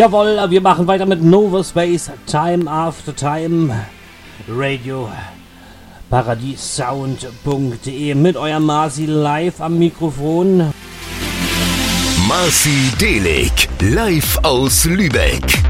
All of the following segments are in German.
Jawohl, wir machen weiter mit Nova Space, Time After Time, Radio, Paradiessound.de mit eurem Marci live am Mikrofon. Marci Delig, live aus Lübeck.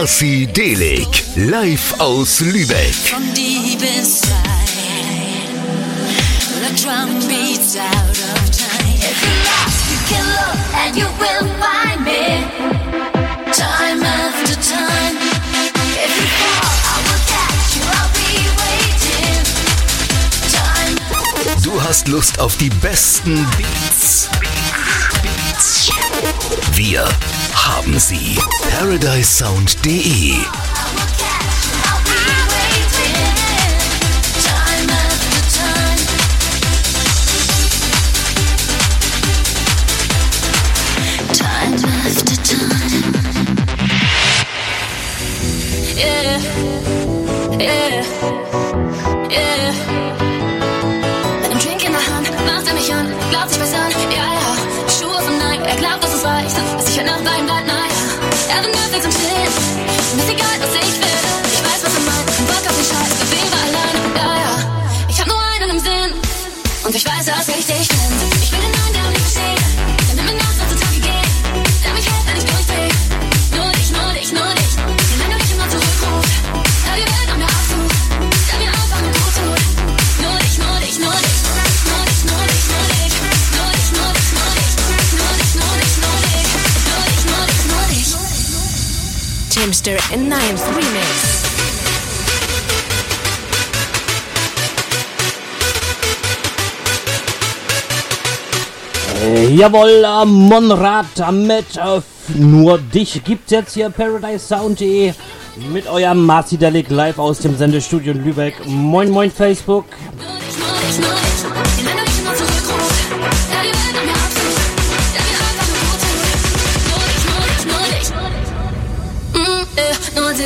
Marci Delig, live aus Lübeck. From deep inside, the drum beats out of time. If you're lost, you can look and you will find me. Time after time. If you fall, I will catch you, I'll be waiting. Time. Du hast Lust auf die besten Beats. Beats. Wir haben sie. ParadiseSound.de glaubt, dass es reicht, dass ich heute Nacht bleib, naja. Er will Netflix und Chill, und ist egal, was ich will. Ich weiß, was er meint, kein Bock auf den Scheiß, wir wäre alleine, ja, ja. Ich hab nur einen im Sinn, und ich weiß, dass ich dich finde. In Nimes Remix. Äh, jawohl, äh, Monrad mit äh, nur dich gibt's jetzt hier ParadiseSound.de mit eurem Marci Delic live aus dem Sendestudio in Lübeck. Moin, moin, Facebook. Nur dich, nur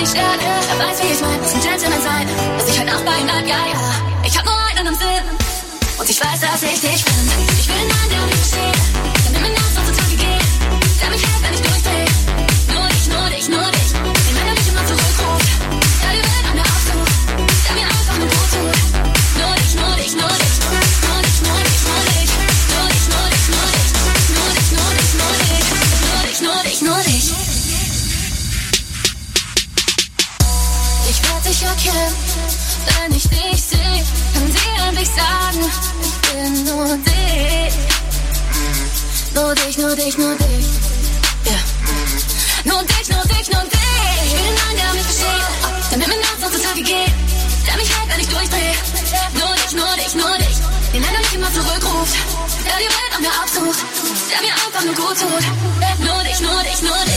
nicht stört. Er weiß, wie ich mein, muss ein Gentleman sein. Dass ich halt auch bei ihm bleib, ja, ja. Ich hab nur einen im Sinn. Und ich weiß, dass ich dich bin. Ich einen Mann, der versteht. Nur dich, nur dich. Ja. Nur dich, nur dich, nur dich. Ich will den Mann, der mich versteht. Der mit mir nachts auf Tage geht. Der mich hält, wenn ich durchdreh. Nur dich, nur dich, nur dich. Den der mich immer zurückruft. Der die Welt an mir absucht. Der mir einfach nur gut tut. Nur dich, nur dich, nur dich.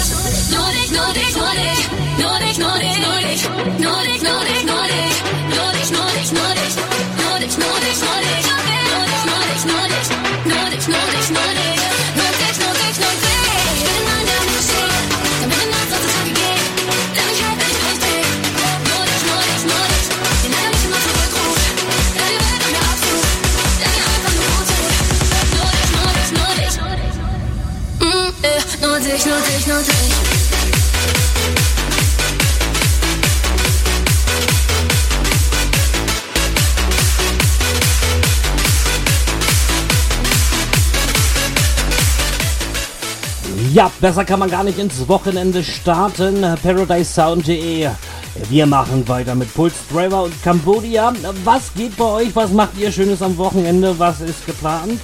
Ja, besser kann man gar nicht ins Wochenende starten. ParadiseSound.de. Wir machen weiter mit Pulse Driver und Cambodia. Was geht bei euch? Was macht ihr Schönes am Wochenende? Was ist geplant?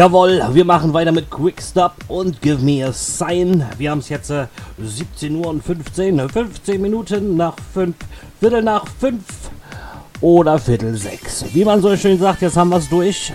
Jawohl, wir machen weiter mit Quickstop und Give Me a Sign. Wir haben es jetzt äh, 17 Uhr und 15, 15 Minuten nach 5, Viertel nach 5 oder Viertel 6. Wie man so schön sagt, jetzt haben wir es durch.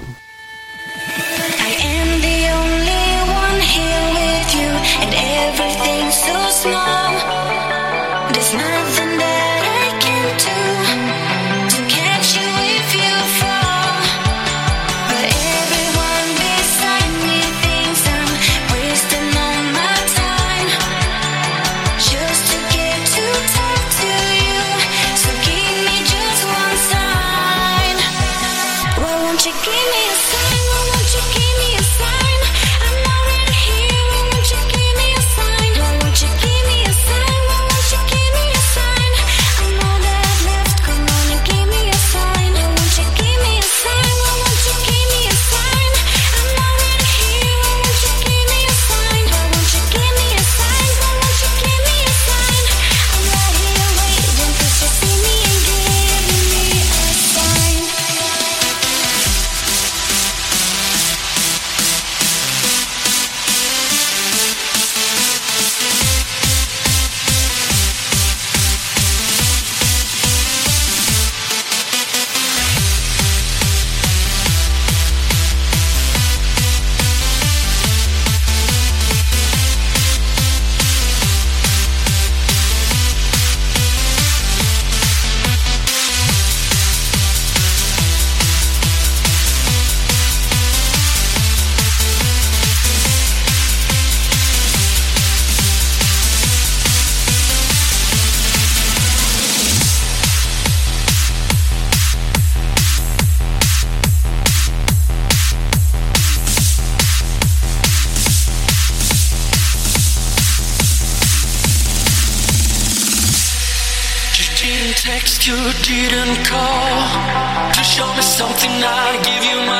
didn't call to show me something. I give you my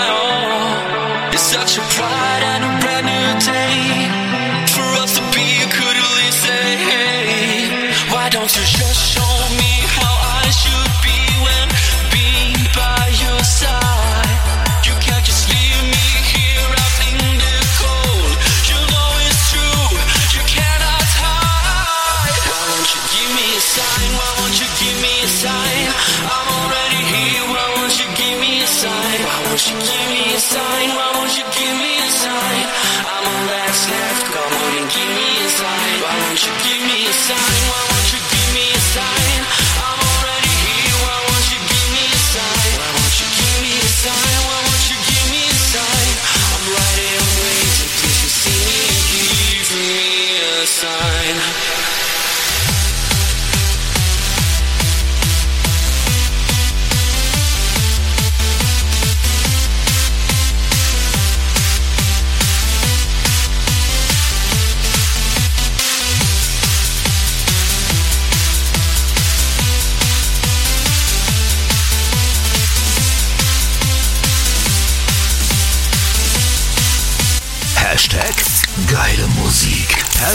should give me a sign.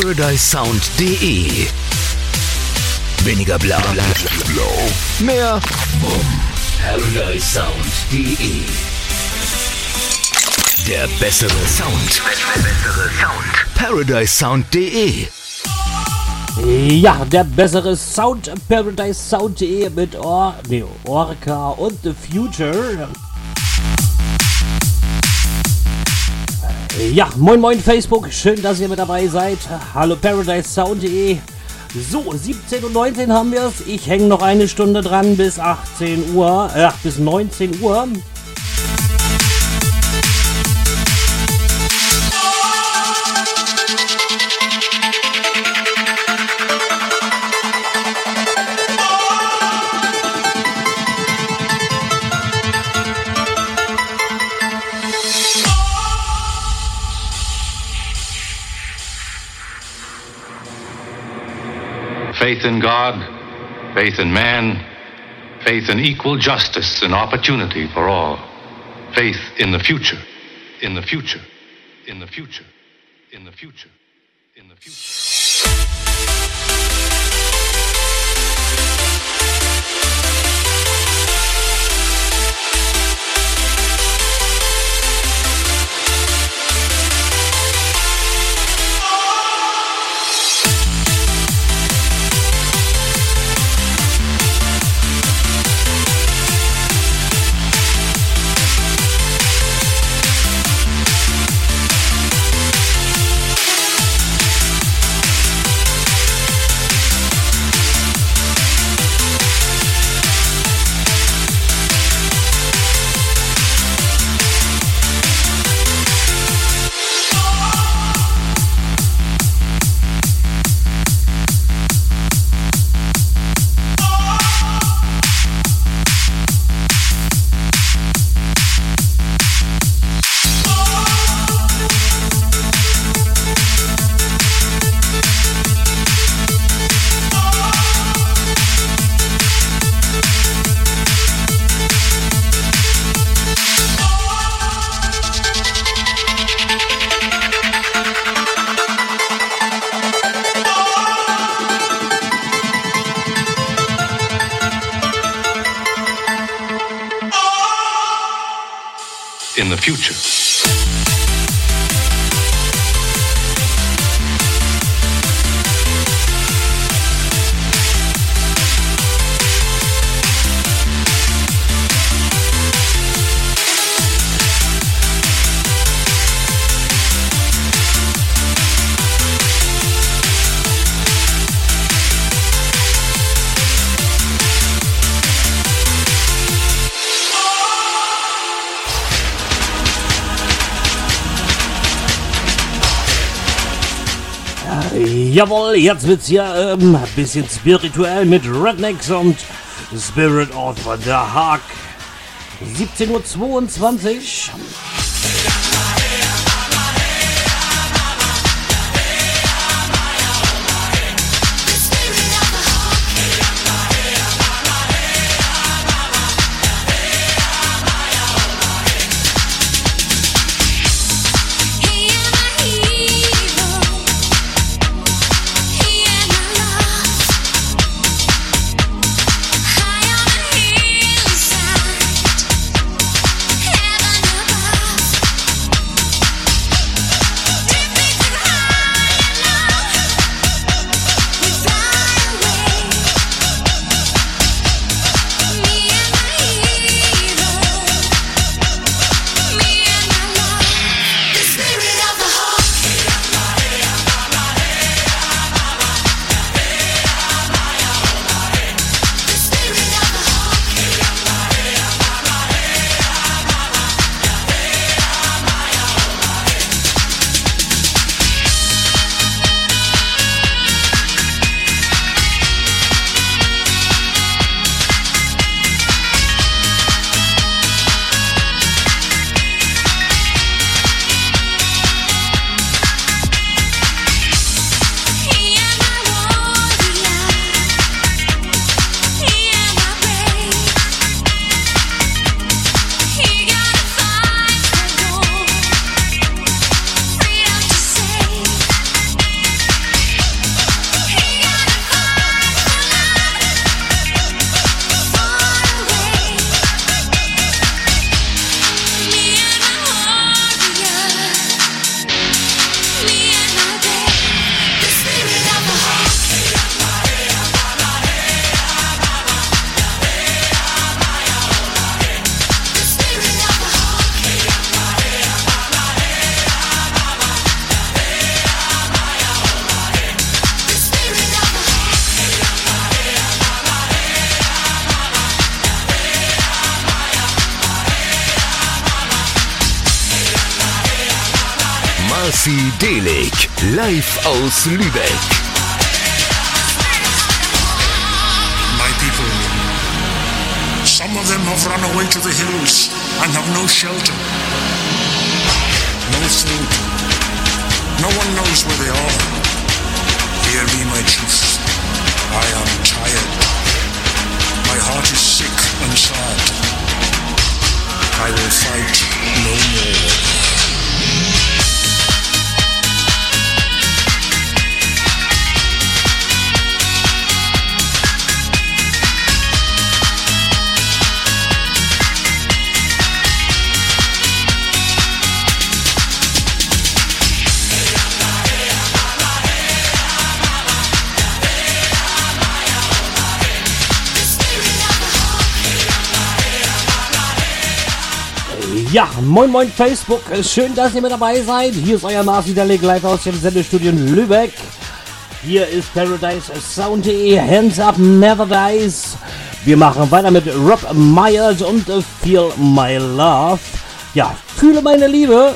ParadiseSound.de Weniger bla bla blau. Mehr Bumm. ParadiseSound.de Der bessere Sound. Bessere Sound. ParadiseSound.de ja, der bessere Sound, ParadiseSound.de mit Or, nee, Orca und The Future. Ja, moin moin Facebook, schön, dass ihr mit dabei seid. Hallo ParadiseSound.de. So, 17 und 19 haben wir es. Ich hänge noch eine Stunde dran bis 18 Uhr, äh, bis 19 Uhr. Faith in God, faith in man, faith in equal justice and opportunity for all, faith in the future, in the future, in the future, in the future, in the future. Future. Jawohl, jetzt wird's ja ähm, ein bisschen spirituell mit Rednecks und Spirit of the Hawk. 17.22 Uhr. Marci Delig, live aus Lübeck. My people, some of them have run away to the hills and have no shelter, no food. No one knows where they are. Hear me, my chiefs. I am tired. My heart is sick and sad. I will fight no more. Ja, moin moin Facebook, schön, dass ihr mit dabei seid. Hier ist euer Marci Delig live aus dem Sendestudio in Lübeck. Hier ist Paradise Sound.de, Hands Up Never Dies. Wir machen weiter mit Rob Myers und Feel My Love. Ja, fühle meine Liebe.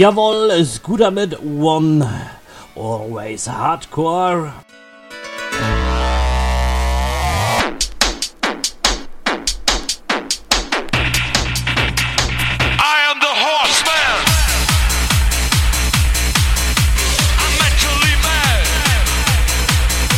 Jawohl, Scooter mit One. Always Hardcore.